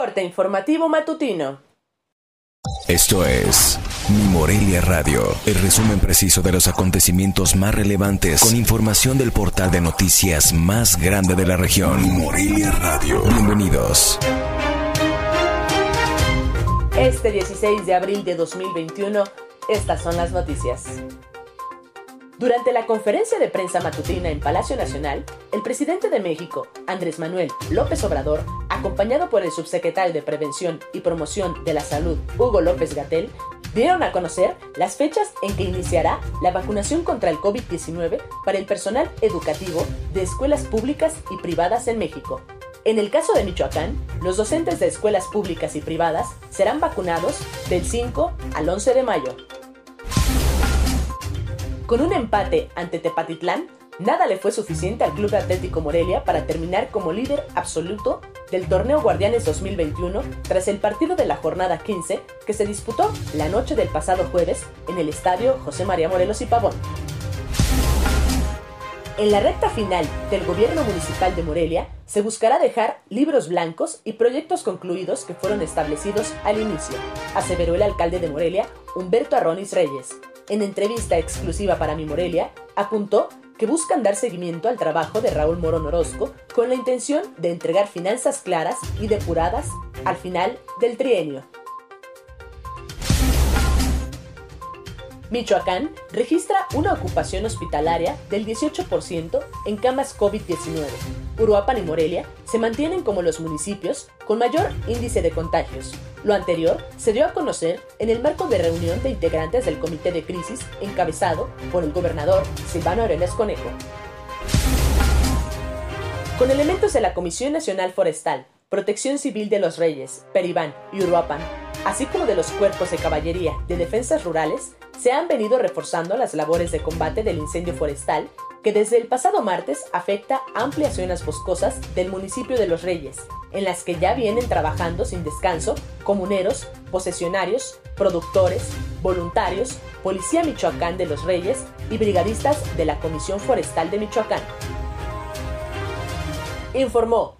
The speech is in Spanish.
Corte informativo matutino. Esto es Mi Morelia Radio, el resumen preciso de los acontecimientos más relevantes con información del portal de noticias más grande de la región. Mi Morelia Radio. Bienvenidos. Este 16 de abril de 2021, estas son las noticias. Durante la conferencia de prensa matutina en Palacio Nacional, el presidente de México, Andrés Manuel López Obrador, acompañado por el subsecretario de Prevención y Promoción de la Salud, Hugo López Gatel, dieron a conocer las fechas en que iniciará la vacunación contra el COVID-19 para el personal educativo de escuelas públicas y privadas en México. En el caso de Michoacán, los docentes de escuelas públicas y privadas serán vacunados del 5 al 11 de mayo. Con un empate ante Tepatitlán, nada le fue suficiente al Club Atlético Morelia para terminar como líder absoluto del torneo Guardianes 2021 tras el partido de la jornada 15 que se disputó la noche del pasado jueves en el estadio José María Morelos y Pavón. En la recta final del gobierno municipal de Morelia se buscará dejar libros blancos y proyectos concluidos que fueron establecidos al inicio, aseveró el alcalde de Morelia, Humberto Arronis Reyes, en entrevista exclusiva para Mi Morelia, apuntó que buscan dar seguimiento al trabajo de Raúl Morón Orozco con la intención de entregar finanzas claras y depuradas al final del trienio. Michoacán registra una ocupación hospitalaria del 18% en camas COVID-19. Uruapan y Morelia se mantienen como los municipios con mayor índice de contagios. Lo anterior se dio a conocer en el marco de reunión de integrantes del Comité de Crisis encabezado por el gobernador Silvano Aureoles Conejo. Con elementos de la Comisión Nacional Forestal, Protección Civil de los Reyes, Peribán y Uruapan, así como de los cuerpos de caballería de defensas rurales, se han venido reforzando las labores de combate del incendio forestal que desde el pasado martes afecta amplias zonas boscosas del municipio de Los Reyes, en las que ya vienen trabajando sin descanso comuneros, posesionarios, productores, voluntarios, Policía Michoacán de Los Reyes y brigadistas de la Comisión Forestal de Michoacán. Informó